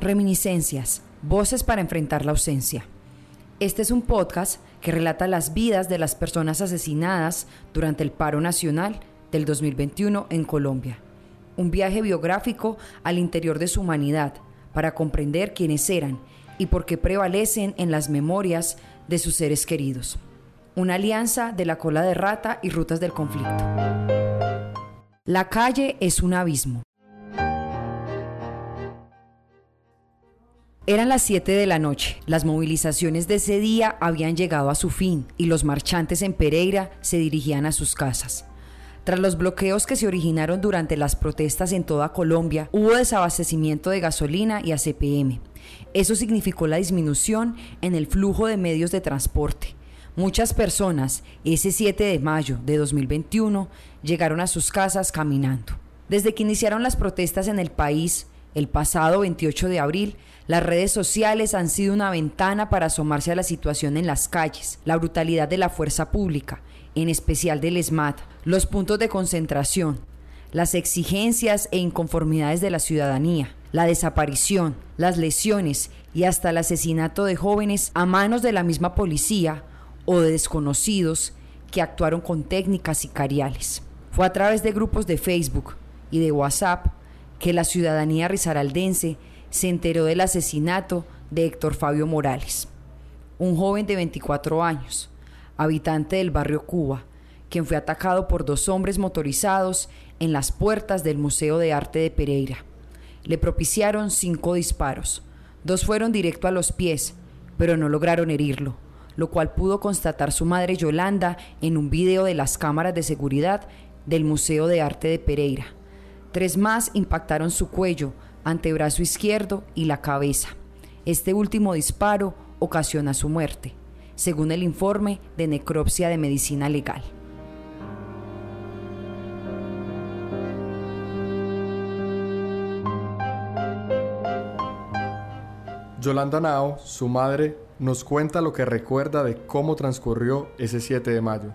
Reminiscencias, voces para enfrentar la ausencia. Este es un podcast que relata las vidas de las personas asesinadas durante el paro nacional del 2021 en Colombia. Un viaje biográfico al interior de su humanidad para comprender quiénes eran y por qué prevalecen en las memorias de sus seres queridos. Una alianza de la cola de rata y rutas del conflicto. La calle es un abismo. Eran las 7 de la noche. Las movilizaciones de ese día habían llegado a su fin y los marchantes en Pereira se dirigían a sus casas. Tras los bloqueos que se originaron durante las protestas en toda Colombia, hubo desabastecimiento de gasolina y ACPM. Eso significó la disminución en el flujo de medios de transporte. Muchas personas, ese 7 de mayo de 2021, llegaron a sus casas caminando. Desde que iniciaron las protestas en el país, el pasado 28 de abril, las redes sociales han sido una ventana para asomarse a la situación en las calles, la brutalidad de la fuerza pública, en especial del ESMAD, los puntos de concentración, las exigencias e inconformidades de la ciudadanía, la desaparición, las lesiones y hasta el asesinato de jóvenes a manos de la misma policía o de desconocidos que actuaron con técnicas sicariales. Fue a través de grupos de Facebook y de WhatsApp que la ciudadanía risaraldense se enteró del asesinato de Héctor Fabio Morales, un joven de 24 años, habitante del barrio Cuba, quien fue atacado por dos hombres motorizados en las puertas del Museo de Arte de Pereira. Le propiciaron cinco disparos. Dos fueron directo a los pies, pero no lograron herirlo, lo cual pudo constatar su madre Yolanda en un video de las cámaras de seguridad del Museo de Arte de Pereira. Tres más impactaron su cuello, antebrazo izquierdo y la cabeza. Este último disparo ocasiona su muerte, según el informe de necropsia de medicina legal. Yolanda Nao, su madre, nos cuenta lo que recuerda de cómo transcurrió ese 7 de mayo.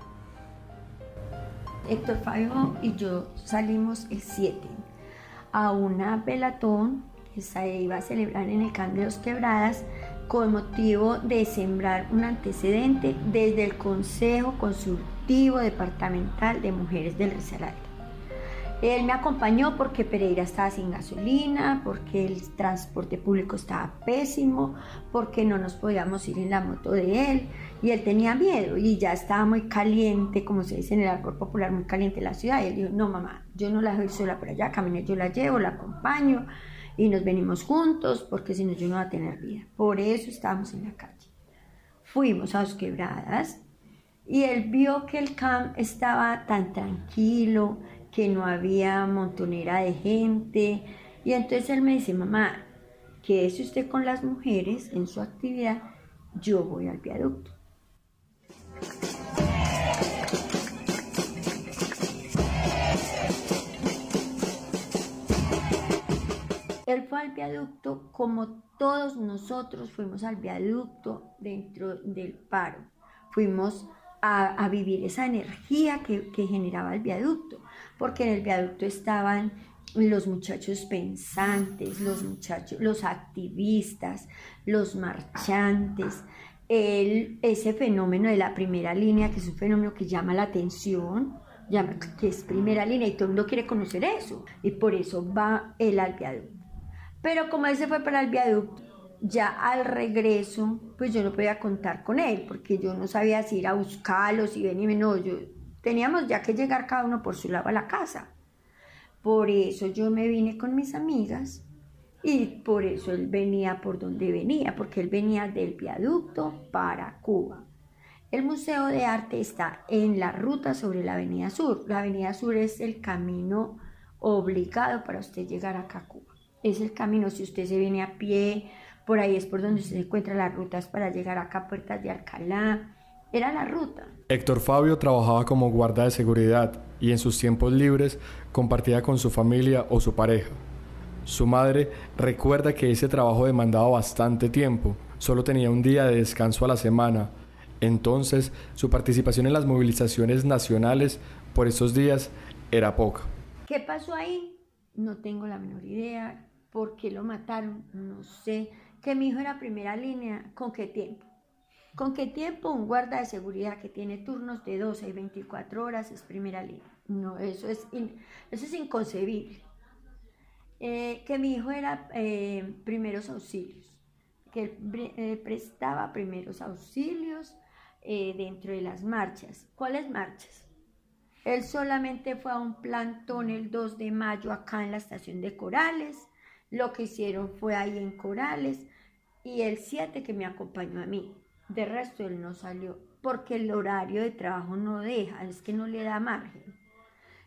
Héctor Fabio y yo salimos el 7 a una velatón que se iba a celebrar en el Campo de los Quebradas con motivo de sembrar un antecedente desde el Consejo Consultivo Departamental de Mujeres del Risaralda. Él me acompañó porque Pereira estaba sin gasolina, porque el transporte público estaba pésimo, porque no nos podíamos ir en la moto de él y él tenía miedo y ya estaba muy caliente, como se dice en el árbol popular, muy caliente la ciudad. Y él dijo, no mamá, yo no la dejo sola por allá, caminé, yo la llevo, la acompaño y nos venimos juntos porque si no yo no voy a tener vida. Por eso estábamos en la calle. Fuimos a los quebradas y él vio que el camp estaba tan tranquilo, que no había montonera de gente. Y entonces él me dice, mamá, quédese usted con las mujeres en su actividad, yo voy al viaducto. Él fue al viaducto como todos nosotros fuimos al viaducto dentro del paro. Fuimos a, vivir esa energía que, generaba el viaducto porque en el viaducto estaban los muchachos pensantes, los muchachos, los activistas, los marchantes, el, ese fenómeno de la primera línea, que es un fenómeno que llama la atención, que es primera línea y todo el mundo quiere conocer eso, y por eso va él al viaducto. Pero como él se fue para el viaducto, ya al regreso, pues yo no podía contar con él, porque yo no sabía si ir a buscarlo, si venía, no, yo Teníamos ya que llegar cada uno por su lado a la casa. Por eso yo me vine con mis amigas y por eso él venía por donde venía, porque él venía del viaducto para Cuba. El Museo de Arte está en la ruta sobre la Avenida Sur. La Avenida Sur es el camino obligado para usted llegar acá a Cuba. Es el camino, si usted se viene a pie, por ahí es por donde se encuentra las rutas para llegar acá a Puertas de Alcalá, era la ruta. Héctor Fabio trabajaba como guarda de seguridad y en sus tiempos libres compartía con su familia o su pareja. Su madre recuerda que ese trabajo demandaba bastante tiempo, solo tenía un día de descanso a la semana, entonces su participación en las movilizaciones nacionales por esos días era poca. ¿Qué pasó ahí? No tengo la menor idea ¿Por qué lo mataron? No sé. Que mi hijo era primera línea. ¿Con qué tiempo? ¿Con qué tiempo un guarda de seguridad que tiene turnos de 12 y 24 horas es primera línea? No, eso es, eso es inconcebible. Eh, que mi hijo era eh, primeros auxilios, que eh, prestaba primeros auxilios dentro de las marchas. ¿Cuáles marchas? Él solamente fue a un plantón el 2 de mayo acá en la estación de Corales. Lo que hicieron fue ahí en Corales. Y el 7 que me acompañó a mí. De resto él no salió porque el horario de trabajo no deja, es que no le da margen.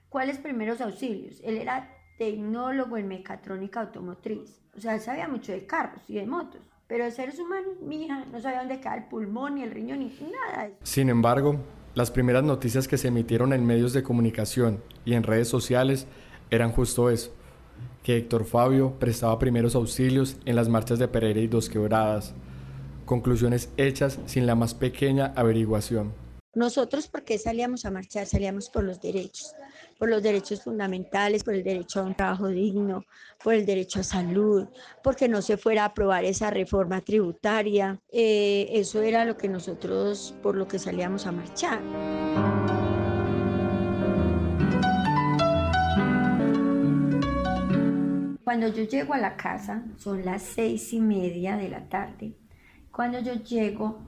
¿Cuáles primeros auxilios? Él era tecnólogo en mecatrónica automotriz. O sea, él sabía mucho de carros y de motos. Pero de seres humanos, mi hija, no sabía dónde queda el pulmón, ni el riñón, ni nada. Sin embargo, las primeras noticias que se emitieron en medios de comunicación y en redes sociales eran justo eso, que Héctor Fabio prestaba primeros auxilios en las marchas de Pereira y Dos Quebradas, conclusiones hechas sin la más pequeña averiguación. Nosotros, ¿por qué salíamos a marchar? Salíamos por los derechos, por los derechos fundamentales, por el derecho a un trabajo digno, por el derecho a salud, porque no se fuera a aprobar esa reforma tributaria. Eh, eso era lo que nosotros, por lo que salíamos a marchar. Cuando yo llego a la casa, son las seis y media de la tarde, cuando yo llego,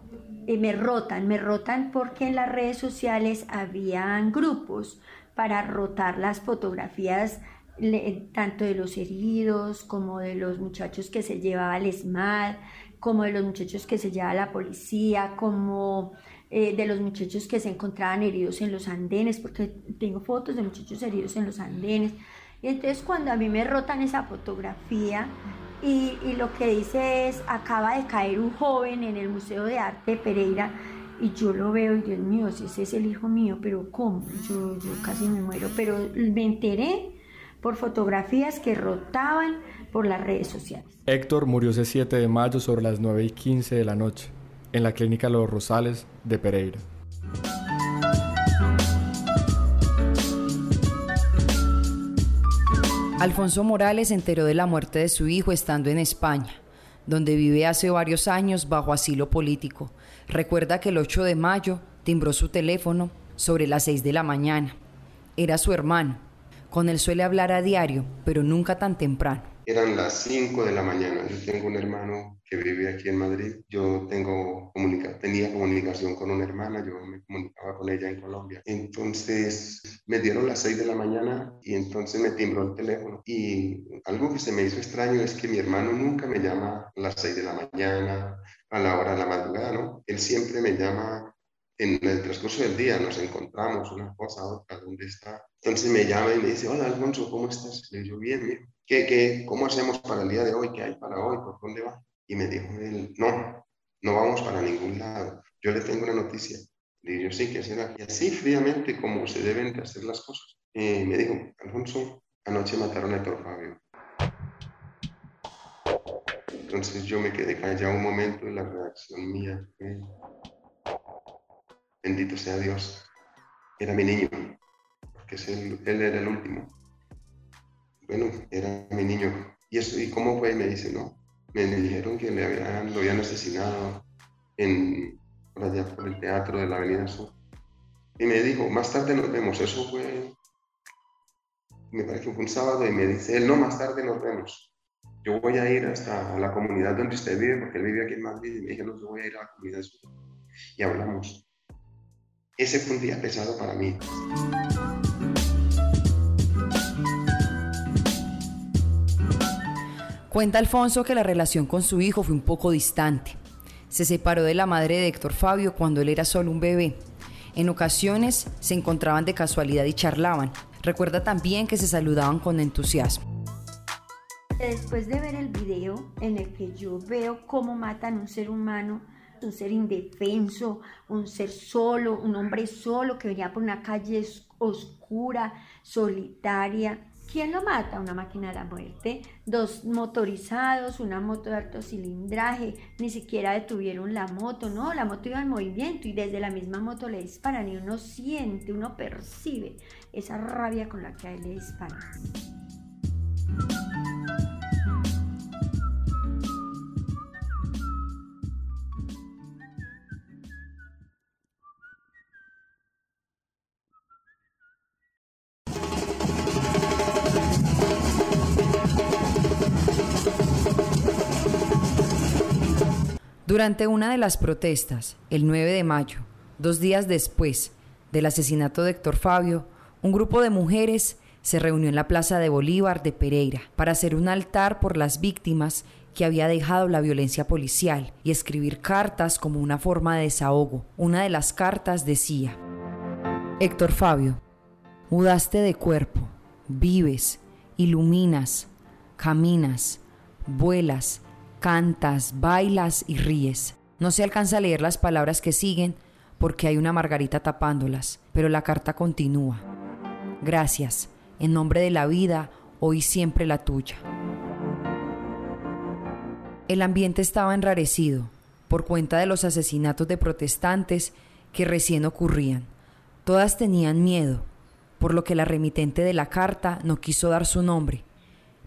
eh, me rotan, me rotan porque en las redes sociales habían grupos para rotar las fotografías tanto de los heridos como de los muchachos que se llevaba el ESMAD, como de los muchachos que se llevaba la policía, como eh, de los muchachos que se encontraban heridos en los andenes, porque tengo fotos de muchachos heridos en los andenes. Y entonces cuando a mí me rotan esa fotografía, y, lo que dice es, acaba de caer un joven en el Museo de Arte de Pereira y yo lo veo y Dios mío, si ese es el hijo mío, pero ¿cómo? Yo, yo casi me muero, pero me enteré por fotografías que rotaban por las redes sociales. Héctor murió ese 7 de mayo sobre las 9 y 15 de la noche en la clínica Los Rosales de Pereira. Alfonso Morales se enteró de la muerte de su hijo estando en España, donde vive hace varios años bajo asilo político. Recuerda que el 8 de mayo timbró su teléfono sobre las 6 de la mañana. Era su hermano. Con él suele hablar a diario, pero nunca tan temprano. Eran las 5 de la mañana. Yo tengo un hermano que vive aquí en Madrid. Yo tengo tenía comunicación con una hermana, yo me comunicaba con ella en Colombia. Entonces me dieron las 6 de la mañana y entonces me timbró el teléfono. Y algo que se me hizo extraño es que mi hermano nunca me llama a las 6 de la mañana, a la hora de la madrugada, ¿no? Él siempre me llama en el transcurso del día, nos encontramos una cosa, otra, ¿dónde está? Entonces me llama y me dice, hola Alfonso, ¿cómo estás? Le digo, bien, bien. ¿Qué, qué, ¿Cómo hacemos para el día de hoy? ¿Qué hay para hoy? ¿Por dónde va? Y me dijo él, no, no vamos para ningún lado. Yo le tengo una noticia. Le digo, sí, ¿qué será? Y así fríamente como se deben de hacer las cosas. Y me dijo, Alfonso, anoche mataron a Héctor Fabio. Entonces yo me quedé callado un momento y la reacción mía fue, bendito sea Dios, era mi niño, porque él, era el último bueno, era mi niño. ¿Y, eso, ¿Y cómo fue? Me dice, no, me, dijeron que le habían, lo habían asesinado en, por allá por el teatro de la Avenida Sur. Y me dijo, más tarde nos vemos. Eso fue, me parece que fue un sábado, y me dice, él, no, más tarde nos vemos. Yo voy a ir hasta la comunidad donde usted vive, porque él vive aquí en Madrid, y me dijo, no, yo voy a ir a la comunidad sur. Y hablamos. Ese fue un día pesado para mí. Cuenta Alfonso que la relación con su hijo fue un poco distante. Se separó de la madre de Héctor Fabio cuando él era solo un bebé. En ocasiones se encontraban de casualidad y charlaban. Recuerda también que se saludaban con entusiasmo. Después de ver el video en el que yo veo cómo matan a un ser humano, un ser indefenso, un ser solo, un hombre solo que venía por una calle oscura, solitaria, ¿Quién lo mata? Una máquina de la muerte. Dos motorizados, una moto de alto cilindraje, ni siquiera detuvieron la moto, no, la moto iba en movimiento y desde la misma moto le disparan y uno siente, uno percibe esa rabia con la que a él le disparan. Durante una de las protestas, el 9 de mayo, dos días después del asesinato de Héctor Fabio, un grupo de mujeres se reunió en la Plaza de Bolívar de Pereira para hacer un altar por las víctimas que había dejado la violencia policial y escribir cartas como una forma de desahogo. Una de las cartas decía, Héctor Fabio, mudaste de cuerpo, vives, iluminas, caminas, vuelas, cantas, bailas y ríes. No se alcanza a leer las palabras que siguen porque hay una margarita tapándolas, pero la carta continúa. Gracias, en nombre de la vida, hoy siempre la tuya. El ambiente estaba enrarecido por cuenta de los asesinatos de protestantes que recién ocurrían. Todas tenían miedo, por lo que la remitente de la carta no quiso dar su nombre,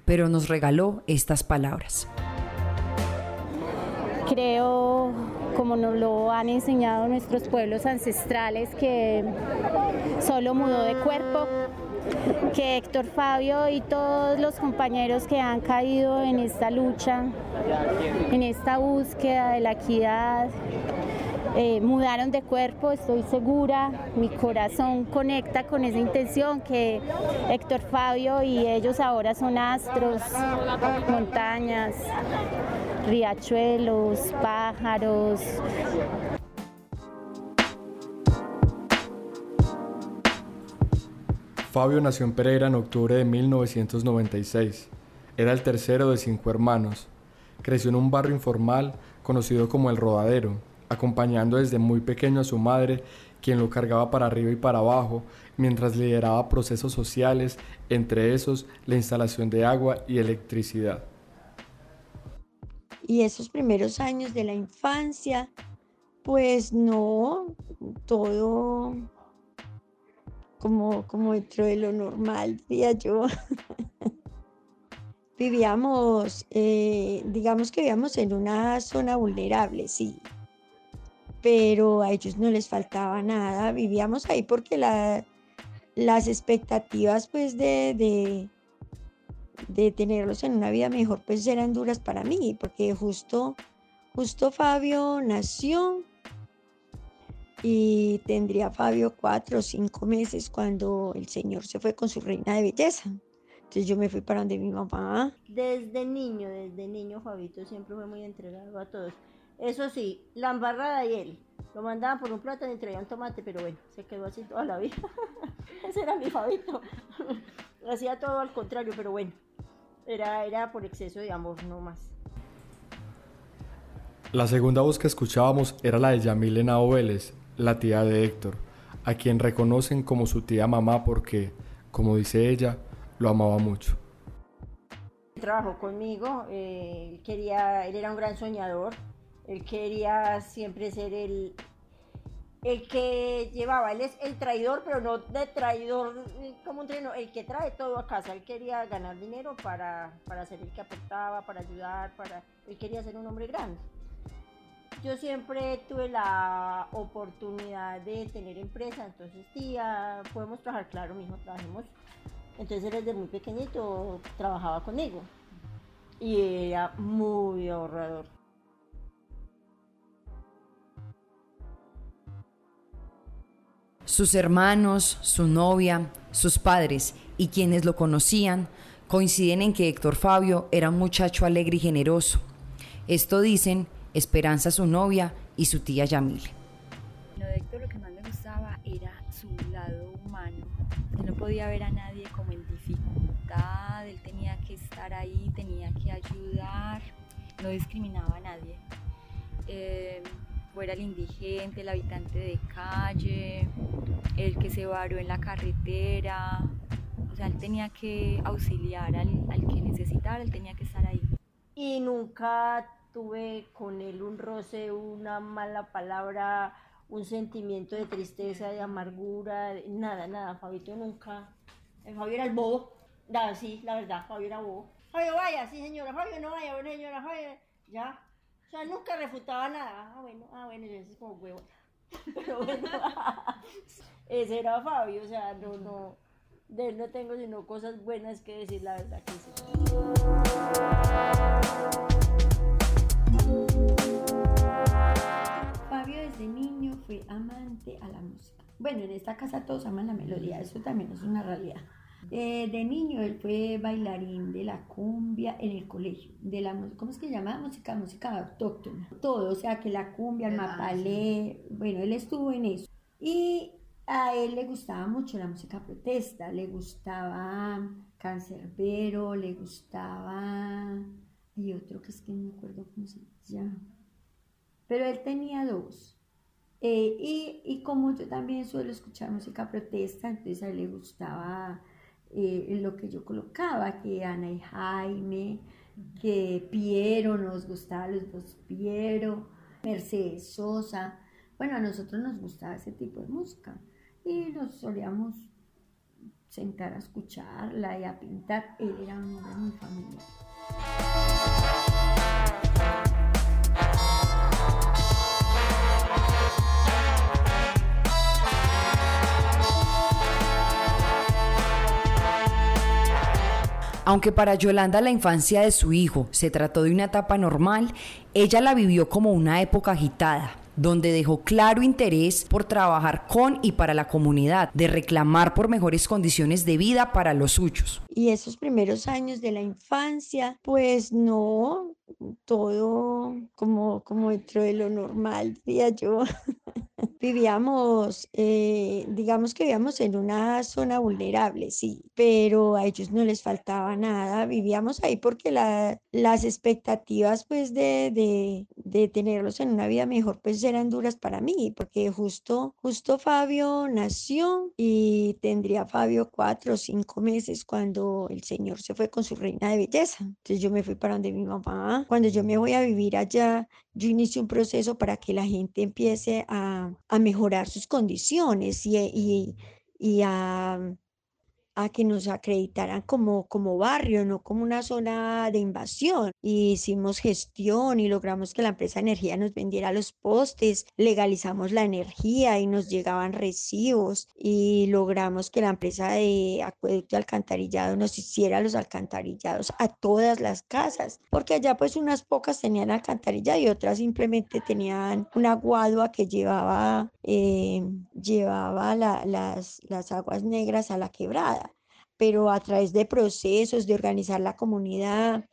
pero nos regaló estas palabras. Creo, como nos lo han enseñado nuestros pueblos ancestrales, que solo mudó de cuerpo, que Héctor Fabio y todos los compañeros que han caído en esta lucha, en esta búsqueda de la equidad, eh, mudaron de cuerpo, estoy segura, mi corazón conecta con esa intención que Héctor Fabio y ellos ahora son astros, montañas, riachuelos, pájaros. Fabio nació en Pereira en octubre de 1996. Era el tercero de cinco hermanos. Creció en un barrio informal conocido como El Rodadero, acompañando desde muy pequeño a su madre, quien lo cargaba para arriba y para abajo, mientras lideraba procesos sociales, entre esos la instalación de agua y electricidad. Y esos primeros años de la infancia, pues no, todo como, como dentro de lo normal, diría yo. vivíamos, eh, digamos que vivíamos en una zona vulnerable, sí, pero a ellos no les faltaba nada, vivíamos ahí porque las expectativas pues de, de, tenerlos en una vida mejor pues eran duras para mí, porque justo, justo Fabio nació y tendría Fabio cuatro o cinco meses cuando el Señor se fue con su reina de belleza. Entonces yo me fui para donde mi mamá. Desde niño, desde niño Fabito siempre fue muy entregado a todos. Eso sí, la embarrada y él. Lo mandaban por un plátano y traían tomate, pero bueno, se quedó así toda la vida. Ese era mi Fabito. Hacía todo al contrario, pero bueno. Era, era por exceso de amor, no más. La segunda voz que escuchábamos era la de Yamilena Vélez, la tía de Héctor, a quien reconocen como su tía mamá porque, como dice ella, lo amaba mucho. Trabajó conmigo, eh, quería, él era un gran soñador, él quería siempre ser el, el que llevaba, él es el traidor, pero no de traidor como un traidor, el que trae todo a casa. Él quería ganar dinero para, para ser el que aportaba, para ayudar, para, él quería ser un hombre grande. Yo siempre tuve la oportunidad de tener empresa, entonces tía, podemos trabajar, claro, mismo trabajemos. Entonces desde muy pequeñito trabajaba conmigo y era muy ahorrador. Sus hermanos, su novia, sus padres y quienes lo conocían coinciden en que Héctor Fabio era un muchacho alegre y generoso. Esto dicen Esperanza, su novia, y su tía Yamile. de Héctor lo que más me gustaba era su lado humano. Él no podía ver a nadie como en dificultad, él tenía que estar ahí, tenía que ayudar, no discriminaba a nadie. Eh, fuera el indigente, el habitante de calle, el que se varó en la carretera. O sea, él tenía que auxiliar al, que necesitara, él tenía que estar ahí. Y nunca tuve con él un roce, una mala palabra, un sentimiento de tristeza, de amargura, nada, nada. Fabito nunca. El Fabio era el bobo. Nada, sí, la verdad, Fabio era bobo. Fabio, vaya, sí, señora, Fabio, no vaya, señora, Fabio, ya sea, nunca refutaba nada. Ah, bueno, ah, bueno, yo es como huevo. Pero bueno, ese era Fabio, o sea, no, no, de él no tengo sino cosas buenas que decir, la verdad que sí. fue amante a la música. Bueno, en esta casa todos aman la melodía, eso también es una realidad. Eh, de niño él fue bailarín de la cumbia en el colegio, de la ¿cómo es que se llama? Música, música autóctona. Todo, o sea que la cumbia, el mapalé, bueno, él estuvo en eso. Y a él le gustaba mucho la música protesta, le gustaba Cancerbero, le gustaba y otro que es que no me acuerdo cómo se llama. Pero él tenía dos. Eh, y, y, como yo también suelo escuchar música protesta, entonces a él le gustaba eh, lo que yo colocaba, que Ana y Jaime, que Piero, nos gustaba los dos Piero, Mercedes Sosa. Bueno, a nosotros nos gustaba ese tipo de música y nos solíamos sentar a escucharla y a pintar. Él era un hombre muy familiar. Aunque para Yolanda la infancia de su hijo se trató de una etapa normal, ella la vivió como una época agitada, donde dejó claro interés por trabajar con y para la comunidad, de reclamar por mejores condiciones de vida para los suyos. Y esos primeros años de la infancia, pues no, todo como, como dentro de lo normal, diría yo. vivíamos, eh, digamos que vivíamos en una zona vulnerable, sí, pero a ellos no les faltaba nada, vivíamos ahí porque las expectativas pues de, de, de, tenerlos en una vida mejor pues eran duras para mí, porque justo, justo Fabio nació y tendría Fabio cuatro o cinco meses cuando el Señor se fue con su reina de belleza. Entonces yo me fui para donde mi mamá, cuando yo me voy a vivir allá, yo inicio un proceso para que la gente empiece a, mejorar sus condiciones y, y a a que nos acreditaran como, como barrio, no como una zona de invasión. Y hicimos gestión y logramos que la empresa de energía nos vendiera los postes, legalizamos la energía y nos llegaban recibos y logramos que la empresa de acueducto y alcantarillado nos hiciera los alcantarillados a todas las casas, porque allá pues unas pocas tenían alcantarillado y otras simplemente tenían una guadua que llevaba, eh, llevaba las, las aguas negras a la quebrada pero a través de procesos, de organizar la comunidad,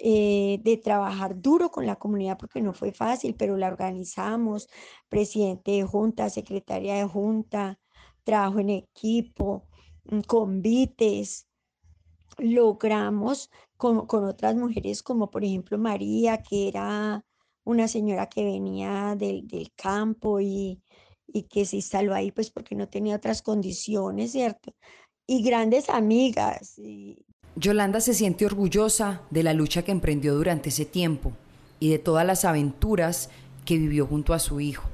eh, de trabajar duro con la comunidad, porque no fue fácil, pero la organizamos, presidente de junta, secretaria de junta, trabajo en equipo, mm, convites, logramos con, con otras mujeres como por ejemplo María, que era una señora que venía del, del campo y, y que se instaló ahí pues porque no tenía otras condiciones, ¿cierto? Y grandes amigas. Yolanda se siente orgullosa de la lucha que emprendió durante ese tiempo y de todas las aventuras que vivió junto a su hijo.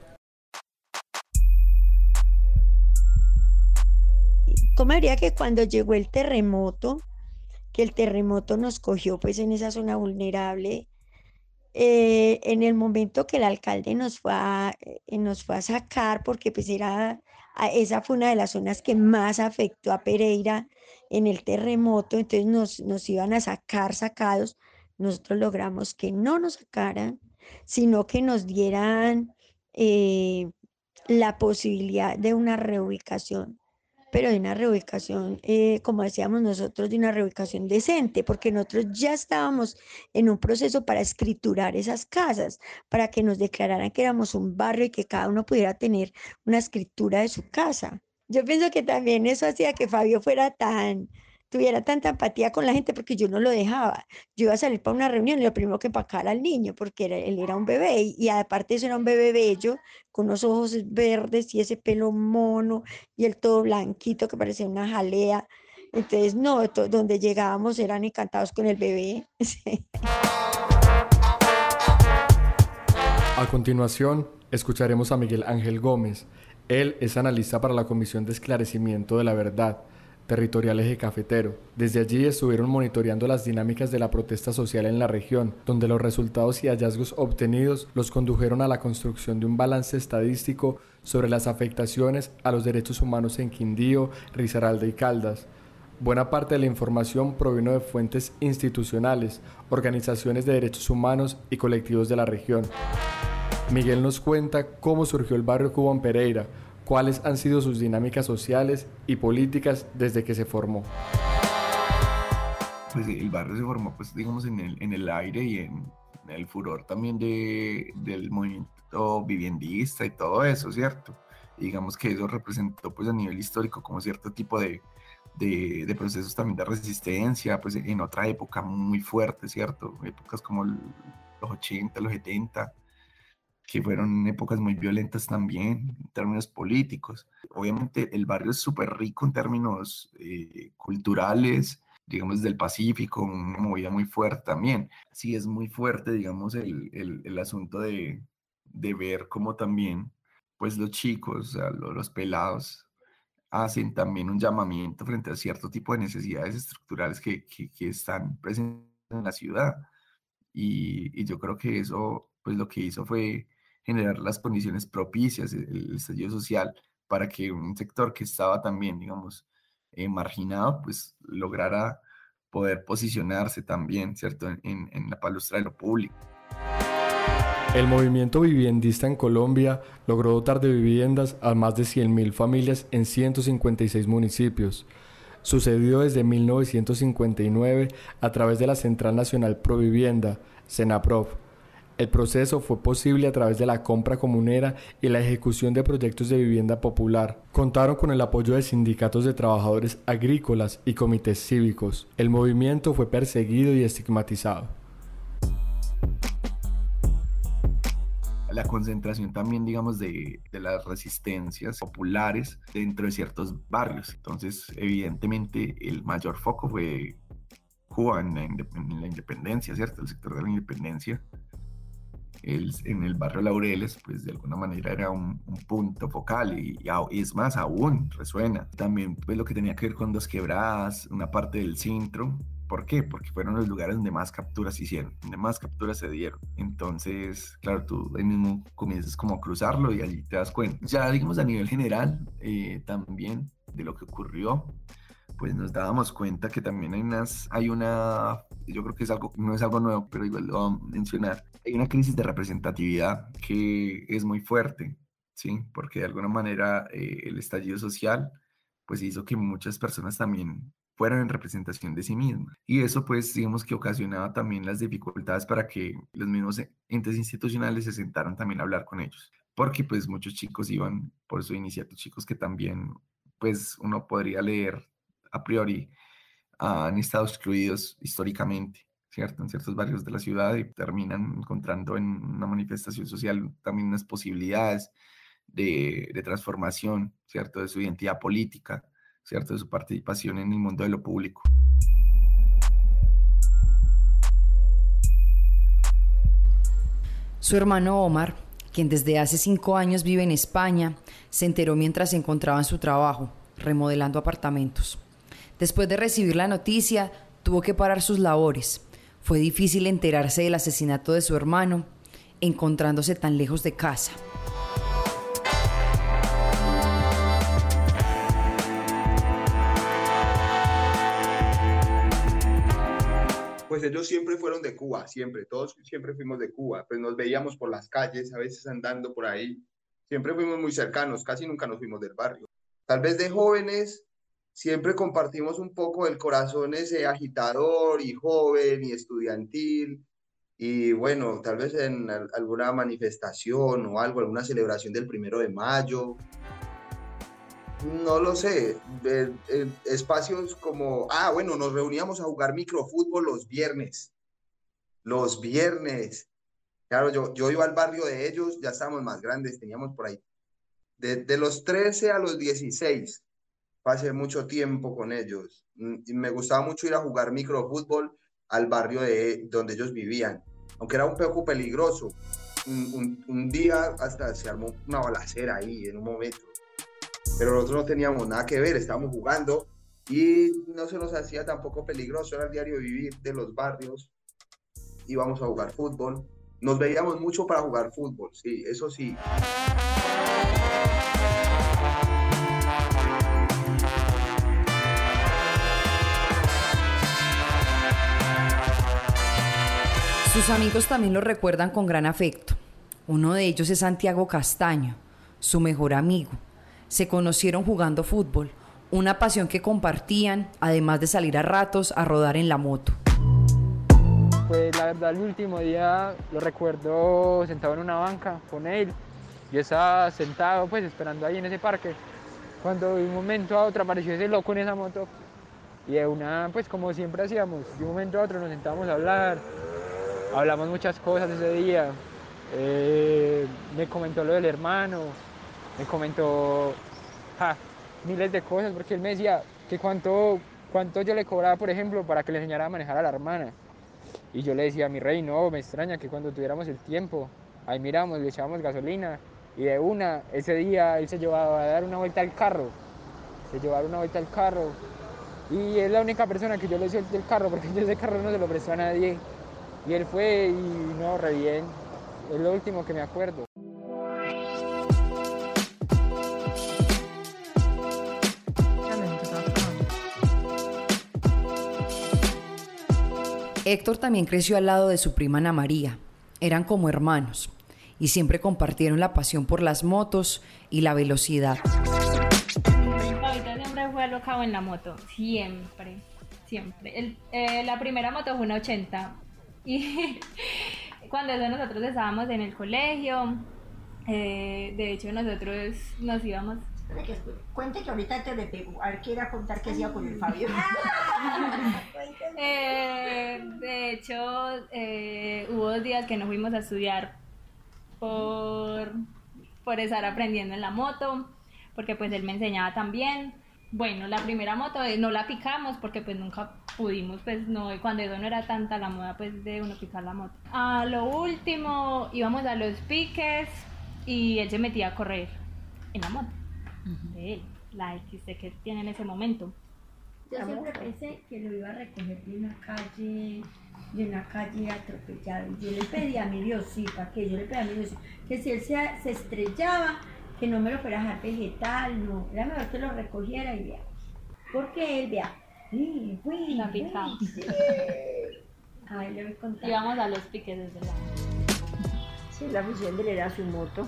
¿Cómo haría que cuando llegó el terremoto, que el terremoto nos cogió pues en esa zona vulnerable, eh, en el momento que el alcalde nos fue a, eh, nos fue a sacar, porque pues era esa fue una de las zonas que más afectó a Pereira en el terremoto, entonces nos, nos iban a sacar sacados. Nosotros logramos que no nos sacaran, sino que nos dieran eh, la posibilidad de una reubicación pero de una reubicación, eh, como decíamos nosotros, de una reubicación decente, porque nosotros ya estábamos en un proceso para escriturar esas casas, para que nos declararan que éramos un barrio y que cada uno pudiera tener una escritura de su casa. Yo pienso que también eso hacía que Fabio fuera tan, tuviera tanta empatía con la gente porque yo no lo dejaba. Yo iba a salir para una reunión y lo primero que empacara al niño porque él era un bebé y, y aparte eso era un bebé bello con unos ojos verdes y ese pelo mono y el todo blanquito que parecía una jalea. Entonces, no, donde llegábamos eran encantados con el bebé. A continuación, escucharemos a Miguel Ángel Gómez. Él es analista para la Comisión de Esclarecimiento de la Verdad territorial eje cafetero. Desde allí estuvieron monitoreando las dinámicas de la protesta social en la región, donde los resultados y hallazgos obtenidos los condujeron a la construcción de un balance estadístico sobre las afectaciones a los derechos humanos en Quindío, Risaralda y Caldas. Buena parte de la información provino de fuentes institucionales, organizaciones de derechos humanos y colectivos de la región. Miguel nos cuenta cómo surgió el barrio Cuba en Pereira, cuáles han sido sus dinámicas sociales y políticas desde que se formó. Pues el barrio se formó, pues digamos, en el, en el aire y en, el furor también de, del movimiento viviendista y todo eso, ¿cierto? digamos que eso representó pues a nivel histórico como cierto tipo de, de, de, procesos también de resistencia, pues en otra época muy fuerte, ¿cierto? Épocas como los 80, los 70, que fueron épocas muy violentas también en términos políticos. Obviamente el barrio es súper rico en términos eh, culturales, digamos, del Pacífico, una movida muy fuerte también. Sí es muy fuerte, digamos, el, el, el asunto de, de, ver cómo también, pues los chicos, o sea, los, los pelados, hacen también un llamamiento frente a cierto tipo de necesidades estructurales que, que, que están presentes en la ciudad. Y, y, yo creo que eso, pues lo que hizo fue generar las condiciones propicias, el, estallido social, para que un sector que estaba también, digamos, eh, marginado, pues lograra poder posicionarse también, ¿cierto?, en, la palustra de lo público. El movimiento viviendista en Colombia logró dotar de viviendas a más de 100.000 familias en 156 municipios. Sucedió desde 1959 a través de la Central Nacional Provivienda, CENAPROV, el proceso fue posible a través de la compra comunera y la ejecución de proyectos de vivienda popular. Contaron con el apoyo de sindicatos de trabajadores agrícolas y comités cívicos. El movimiento fue perseguido y estigmatizado. la concentración también, digamos, de, las resistencias populares dentro de ciertos barrios. Entonces, evidentemente, el mayor foco fue Cuba en en la independencia, ¿cierto? El sector de la independencia en el barrio Laureles, pues de alguna manera era un, punto focal y, es más, aún resuena. También pues lo que tenía que ver con dos quebradas, una parte del centro. ¿Por qué? Porque fueron los lugares donde más capturas se hicieron, donde más capturas se dieron. Entonces, claro, tú ahí mismo comienzas como a cruzarlo y allí te das cuenta. Ya digamos a nivel general, eh, también de lo que ocurrió, pues nos dábamos cuenta que también hay, unas, hay una, yo creo que es algo, no es algo nuevo, pero igual lo voy a mencionar, hay una crisis de representatividad que es muy fuerte, ¿sí? Porque de alguna manera eh, el estallido social pues hizo que muchas personas también fueran en representación de sí mismas. Y eso pues digamos que ocasionaba también las dificultades para que los mismos entes institucionales se sentaran también a hablar con ellos. Porque pues muchos chicos iban por su iniciativa, chicos que también pues uno podría leer a priori han estado excluidos históricamente ¿cierto? En ciertos barrios de la ciudad y terminan encontrando en una manifestación social también unas posibilidades de, de transformación, ¿cierto? De su identidad política, ¿cierto? De su participación en el mundo de lo público. Su hermano Omar, quien desde hace cinco años vive en España, se enteró mientras se encontraba en su trabajo, remodelando apartamentos. Después de recibir la noticia, tuvo que parar sus labores fue difícil enterarse del asesinato de su hermano, encontrándose tan lejos de casa. Pues ellos siempre fueron de Cuba, siempre, todos siempre fuimos de Cuba, pues nos veíamos por las calles, a veces andando por ahí, siempre fuimos muy cercanos, casi nunca nos fuimos del barrio. Tal vez de jóvenes siempre compartimos un poco el corazón ese agitador y joven y estudiantil. Y bueno, tal vez en alguna manifestación o algo, alguna celebración del primero de mayo. No lo sé. espacios como, ah, bueno, nos reuníamos a jugar microfútbol los viernes. Los viernes. Claro, yo, yo iba al barrio de ellos, ya estábamos más grandes, teníamos por ahí. De, de los 13 a los 16 pasé mucho tiempo con ellos. Mm, y me gustaba mucho ir a jugar microfútbol al barrio de donde ellos vivían, aunque era un poco peligroso. Un, un, día hasta se armó una balacera ahí en un momento, pero nosotros no teníamos nada que ver, estábamos jugando y no se nos hacía tampoco peligroso, era el diario vivir de los barrios, íbamos a jugar fútbol, nos veíamos mucho para jugar fútbol, sí, eso sí. Sus amigos también lo recuerdan con gran afecto. Uno de ellos es Santiago Castaño, su mejor amigo. Se conocieron jugando fútbol, una pasión que compartían, además de salir a ratos a rodar en la moto. Pues la verdad el último día lo recuerdo sentado en una banca con él. Yo estaba sentado pues esperando ahí en ese parque. Cuando de un momento a otro apareció ese loco en esa moto. Y de una, pues como siempre hacíamos, de un momento a otro nos sentamos a hablar. Hablamos muchas cosas ese día. Eh, me comentó lo del hermano, me comentó miles de cosas, porque él me decía que cuánto, cuánto yo le cobraba, por ejemplo, para que le enseñara a manejar a la hermana. Y yo le decía a mi rey, no, me extraña que cuando tuviéramos el tiempo, ahí miramos, le echábamos gasolina, y de una, ese día él se llevaba a dar una vuelta al carro, se llevaba una vuelta al carro, y es la única persona que yo le suelto el carro, porque yo ese carro no se lo prestó a nadie. Y él fue y no, re bien, es lo último que me acuerdo. Héctor también creció al lado de su prima Ana María. Eran como hermanos y siempre compartieron la pasión por las motos y la velocidad. siempre fue alocado en la moto, siempre, siempre. Eh, la primera moto fue una 80 y cuando eso nosotros estábamos en el colegio, eh, de hecho nosotros nos íbamos Cuente que ahorita te le pego. A ver, quiera contar qué hacía con el Fabio. eh, de hecho, eh, hubo dos días que nos fuimos a estudiar por, por estar aprendiendo en la moto, porque pues él me enseñaba también. Bueno, la primera moto eh, no la picamos porque pues nunca pudimos, pues no, cuando eso no era tanta la moda pues de uno picar la moto. A lo último íbamos a los piques y él se metía a correr en la moto de él, la XC que tiene en ese momento. Yo siempre pensé que lo iba a recoger de una calle, de una calle atropellada. Yo le pedí a mi Dios, sí, ¿para qué? Yo le pedí a mi Dios, que si él se, se estrellaba, que no me lo fuera a dejar vegetal, no, era mejor que lo recogiera y vea. Porque él vea, sí, fui, la picamos. Sí. Ay, le voy a contar. Íbamos a los piques desde la. Sí, la función de él era su moto.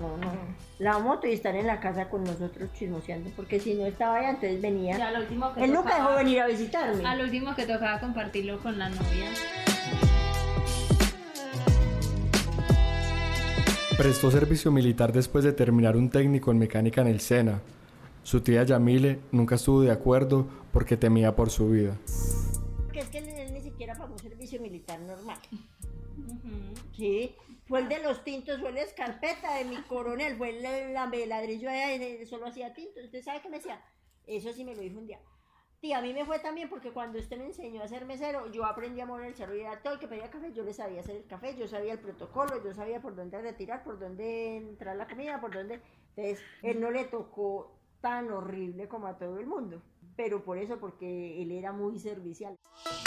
No, no. La moto y estar en la casa con nosotros chismoseando, porque si no estaba allá, entonces venía. Ya, lo último que Él tocaba, nunca dejó venir a visitarme. Al último que tocaba compartirlo con la novia. Prestó servicio militar después de terminar un técnico en mecánica en el Sena. Su tía Yamile nunca estuvo de acuerdo porque temía por su vida. Porque es que él ni siquiera pagó servicio militar normal. Sí, fue el de los tintos, fue la escarpeta de mi coronel, fue el, la, ladrillo de solo hacía tintos. ¿Usted sabe qué me decía? Eso sí me lo dijo un día. Tía, a mí me fue también porque cuando usted me enseñó a ser mesero, yo aprendí a mover el cerro y era todo el que pedía café, yo le sabía hacer el café, yo sabía el protocolo, yo sabía por dónde retirar, por dónde entrar la comida, por dónde... Entonces, él no le tocó tan horrible como a todo el mundo, pero por eso, porque él era muy servicial.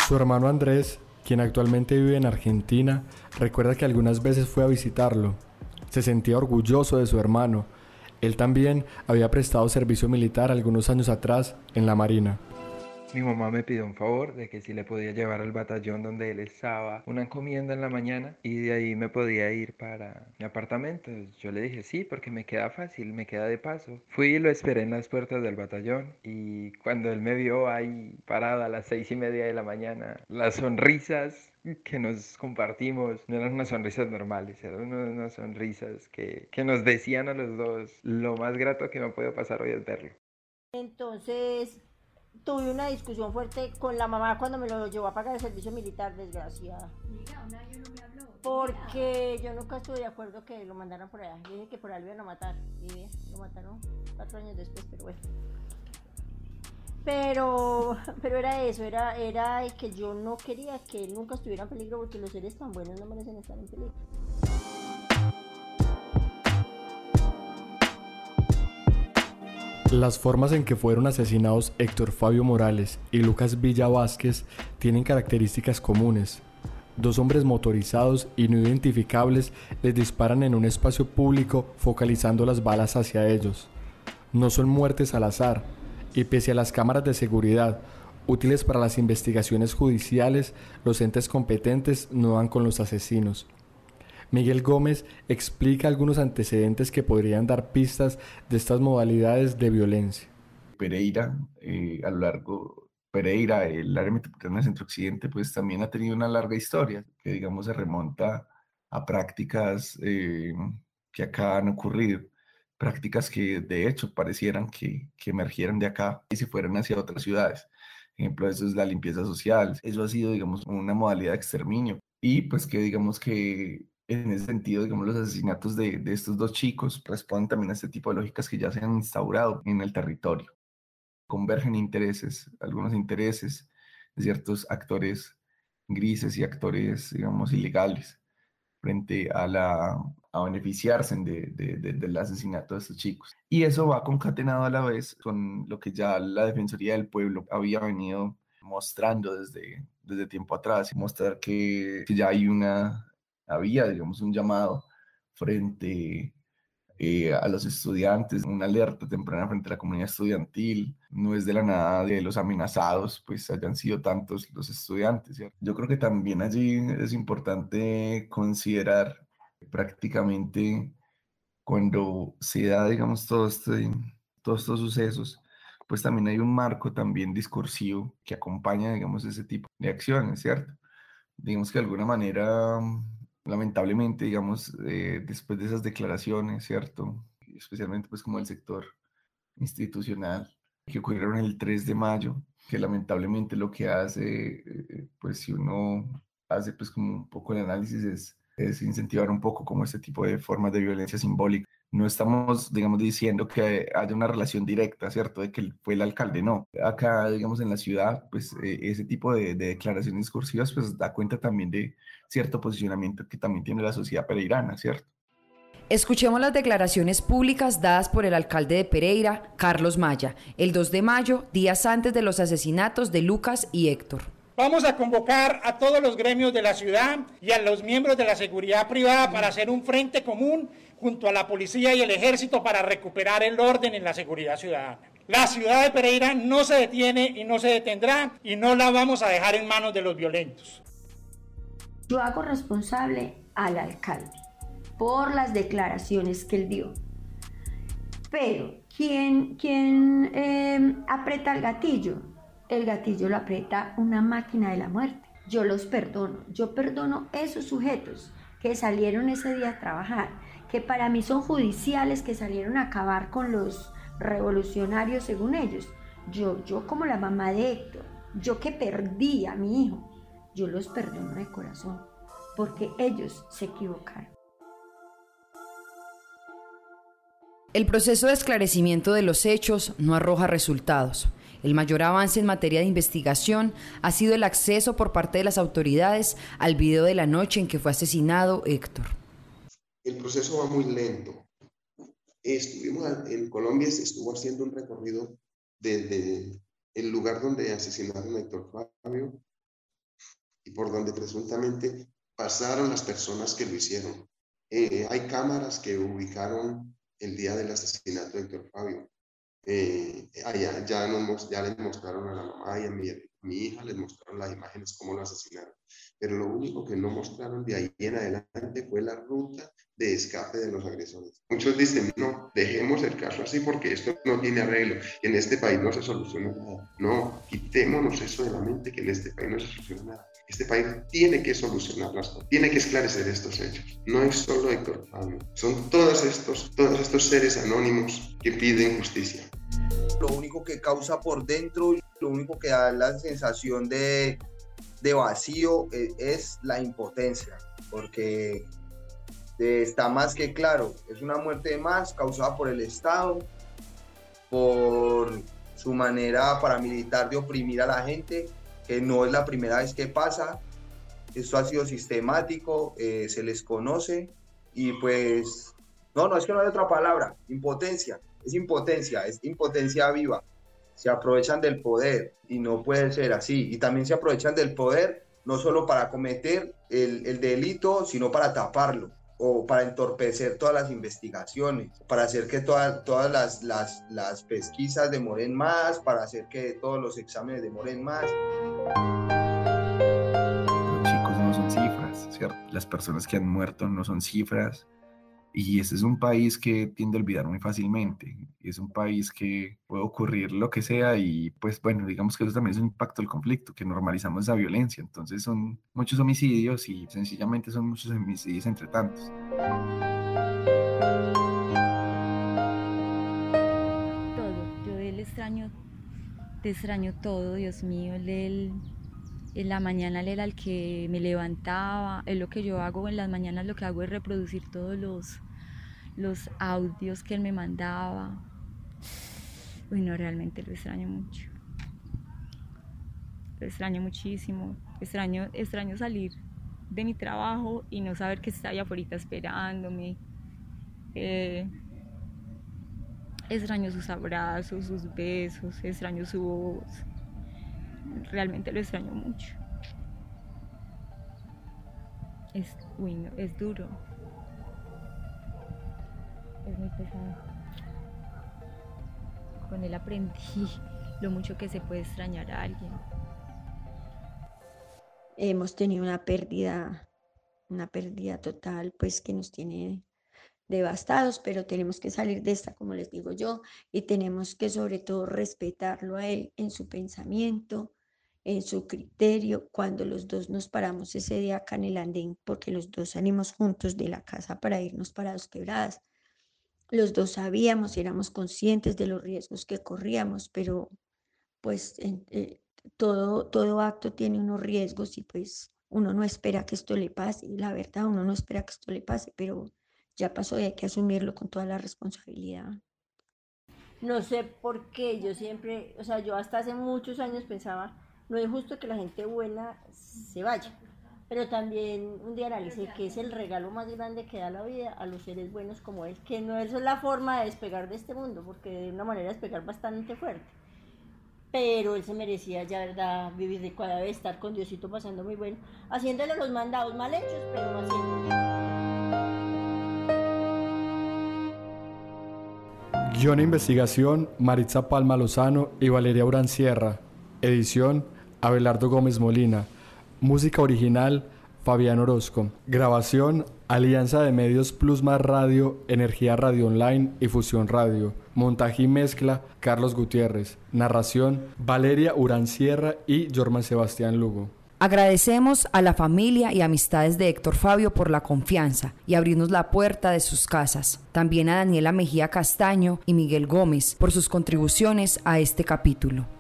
Su hermano Andrés, quien actualmente vive en Argentina, recuerda que algunas veces fue a visitarlo. Se sentía orgulloso de su hermano. Él también había prestado servicio militar algunos años atrás en la Marina. Mi mamá me pidió un favor de que si le podía llevar al batallón donde él estaba una encomienda en la mañana y de ahí me podía ir para mi apartamento. Yo le dije sí, porque me queda fácil, me queda de paso. Fui y lo esperé en las puertas del batallón y cuando él me vio ahí parada a las seis y media de la mañana, las sonrisas que nos compartimos no eran unas sonrisas normales, eran unas sonrisas que, que nos decían a los dos, lo más grato que me puede pasar hoy es verlo. Entonces tuve una discusión fuerte con la mamá cuando me lo llevó a pagar el servicio militar, desgraciada. Porque yo nunca estuve de acuerdo que lo mandaran por allá. Yo dije que por ahí lo iban a matar. Y bien, lo mataron cuatro años después, pero bueno. Pero, pero era eso, era, era que yo no quería que él nunca estuviera en peligro porque los seres tan buenos no merecen estar en peligro. Las formas en que fueron asesinados Héctor Fabio Morales y Lucas Villa Vázquez tienen características comunes. Dos hombres motorizados y no identificables les disparan en un espacio público focalizando las balas hacia ellos. No son muertes al azar, y pese a las cámaras de seguridad útiles para las investigaciones judiciales, los entes competentes no dan con los asesinos. Miguel Gómez explica algunos antecedentes que podrían dar pistas de estas modalidades de violencia. Pereira, eh, a lo largo, Pereira, el área metropolitana centro-occidente, pues también ha tenido una larga historia que, digamos, se remonta a prácticas eh, que acá han ocurrido, prácticas que de hecho parecieran que, que emergieran de acá y se fueran hacia otras ciudades. Ejemplo, eso es la limpieza social. Eso ha sido, digamos, una modalidad de exterminio. Y pues que digamos que en ese sentido, digamos, los asesinatos de, de estos dos chicos responden también a este tipo de lógicas que ya se han instaurado en el territorio. Convergen intereses, algunos intereses de ciertos actores grises y actores, digamos, ilegales frente a, la, a beneficiarse de, de, del asesinato de estos chicos. Y eso va concatenado a la vez con lo que ya la Defensoría del Pueblo había venido mostrando desde, desde tiempo atrás, mostrar que, que ya hay una, había, digamos, un llamado frente eh, a los estudiantes, una alerta temprana frente a la comunidad estudiantil. No es de la nada de los amenazados, pues hayan sido tantos los estudiantes. Yo creo que también allí es importante considerar prácticamente cuando se da, digamos, todo este, todos estos sucesos, pues también hay un marco también discursivo que acompaña, digamos, ese tipo de acciones, ¿cierto? Digamos que de alguna manera lamentablemente, digamos, eh, después de esas declaraciones, ¿cierto? Especialmente pues como el sector institucional que ocurrieron el 3 de mayo, que lamentablemente lo que hace, eh, pues si uno hace pues como un poco el análisis es, es incentivar un poco como este tipo de formas de violencia simbólica no estamos, digamos, diciendo que haya una relación directa, ¿cierto? De que fue el alcalde, no. Acá, digamos, en la ciudad, pues eh, ese tipo de, declaraciones discursivas, pues da cuenta también de cierto posicionamiento que también tiene la sociedad pereirana, ¿cierto? Escuchemos las declaraciones públicas dadas por el alcalde de Pereira, Carlos Maya, el 2 de mayo, días antes de los asesinatos de Lucas y Héctor. Vamos a convocar a todos los gremios de la ciudad y a los miembros de la seguridad privada para hacer un frente común junto a la policía y el ejército para recuperar el orden en la seguridad ciudadana. La ciudad de Pereira no se detiene y no se detendrá y no la vamos a dejar en manos de los violentos. Yo hago responsable al alcalde por las declaraciones que él dio. Pero, ¿quién, quién eh, aprieta el gatillo? El gatillo lo aprieta una máquina de la muerte. Yo los perdono. Yo perdono esos sujetos que salieron ese día a trabajar que para mí son judiciales, que salieron a acabar con los revolucionarios según ellos. Yo, yo como la mamá de Héctor, yo que perdí a mi hijo, yo los perdono de corazón, porque ellos se equivocaron. El proceso de esclarecimiento de los hechos no arroja resultados. El mayor avance en materia de investigación ha sido el acceso por parte de las autoridades al video de la noche en que fue asesinado Héctor el proceso va muy lento. Estuvimos en Colombia, se estuvo haciendo un recorrido desde el lugar donde asesinaron a Héctor Fabio y por donde presuntamente pasaron las personas que lo hicieron. Eh, hay cámaras que ubicaron el día del asesinato de Héctor Fabio. Eh, allá ya, ya les mostraron a la mamá y a mi, mi hija, les mostraron las imágenes cómo lo asesinaron. Pero lo único que no mostraron de ahí en adelante fue la ruta de escape de los agresores. Muchos dicen, no, dejemos el caso así porque esto no tiene arreglo, en este país no se soluciona nada. No, quitémonos eso de la mente que en este país no se soluciona nada. Este país tiene que solucionar las cosas, tiene que esclarecer estos hechos. No es solo Héctor Pablo, son todos estos, todos estos seres anónimos que piden justicia. Lo único que causa por dentro, lo único que da la sensación de, de vacío es, es la impotencia, porque está más que claro, es una muerte más causada por el Estado, por su manera paramilitar de oprimir a la gente, que no es la primera vez que pasa, esto ha sido sistemático, eh, se les conoce y pues, no, no es que no hay otra palabra, impotencia, es impotencia, es impotencia viva, se aprovechan del poder y no puede ser así, y también se aprovechan del poder no solo para cometer el, el delito, sino para taparlo o para entorpecer todas las investigaciones, para hacer que todas las, las, las pesquisas demoren más, para hacer que todos los exámenes demoren más. Los chicos no son cifras. Las personas que han muerto no son cifras. Y este es un país que tiende a olvidar muy fácilmente. Es un país que puede ocurrir lo que sea y pues bueno, digamos que eso también es un impacto del conflicto, que normalizamos la violencia. Entonces son muchos homicidios y sencillamente son muchos homicidios entre tantos. Todo, yo él extraño, te extraño todo, Dios mío, él en la mañana él era el que me levantaba, es lo que yo hago en las mañanas, lo que hago es reproducir todos los, los audios que él me mandaba. Uy, no, realmente lo extraño mucho. Lo extraño muchísimo. Extraño, extraño salir de mi trabajo y no saber que está allá afuera esperándome. Eh, extraño sus abrazos, sus besos, extraño su voz realmente lo extraño mucho. Es, es duro. Es muy Con él aprendí lo mucho que se puede extrañar a alguien. Hemos tenido una pérdida, una pérdida total, pues que nos tiene devastados, pero tenemos que salir de esta, como les digo yo, y tenemos que sobre todo respetarlo a él en su pensamiento, en su criterio cuando los dos nos paramos ese día acá en el andén, porque los dos salimos juntos de la casa para irnos para dos quebradas. Los dos sabíamos y éramos conscientes de los riesgos que corríamos, pero pues eh, todo, todo acto tiene unos riesgos y pues uno no espera que esto le pase, la verdad uno no espera que esto le pase, pero ya pasó y hay que asumirlo con toda la responsabilidad. No sé por qué, yo siempre, o sea, yo hasta hace muchos años pensaba no es justo que la gente buena se vaya. Pero también un día analicé que es el regalo más grande que da la vida a los seres buenos como él, que no es la forma de despegar de este mundo, porque de una manera despegar bastante fuerte. Pero él se merecía ya, ¿verdad? Vivir de cada vez, estar con Diosito pasando muy bueno, haciéndole los mandados mal hechos, pero no haciendo. Guión e investigación, Maritza Palma Lozano y Valeria Urancierra. Edición, Abelardo Gómez Molina. Música original, Fabián Orozco. Grabación, Alianza de Medios Plus Más Radio, Energía Radio Online y Fusión Radio. Montaje y mezcla, Carlos Gutiérrez. Narración, Valeria Urancierra y Jorman Sebastián Lugo. Agradecemos a la familia y amistades de Héctor Fabio por la confianza y abrirnos la puerta de sus casas. También a Daniela Mejía Castaño y Miguel Gómez por sus contribuciones a este capítulo.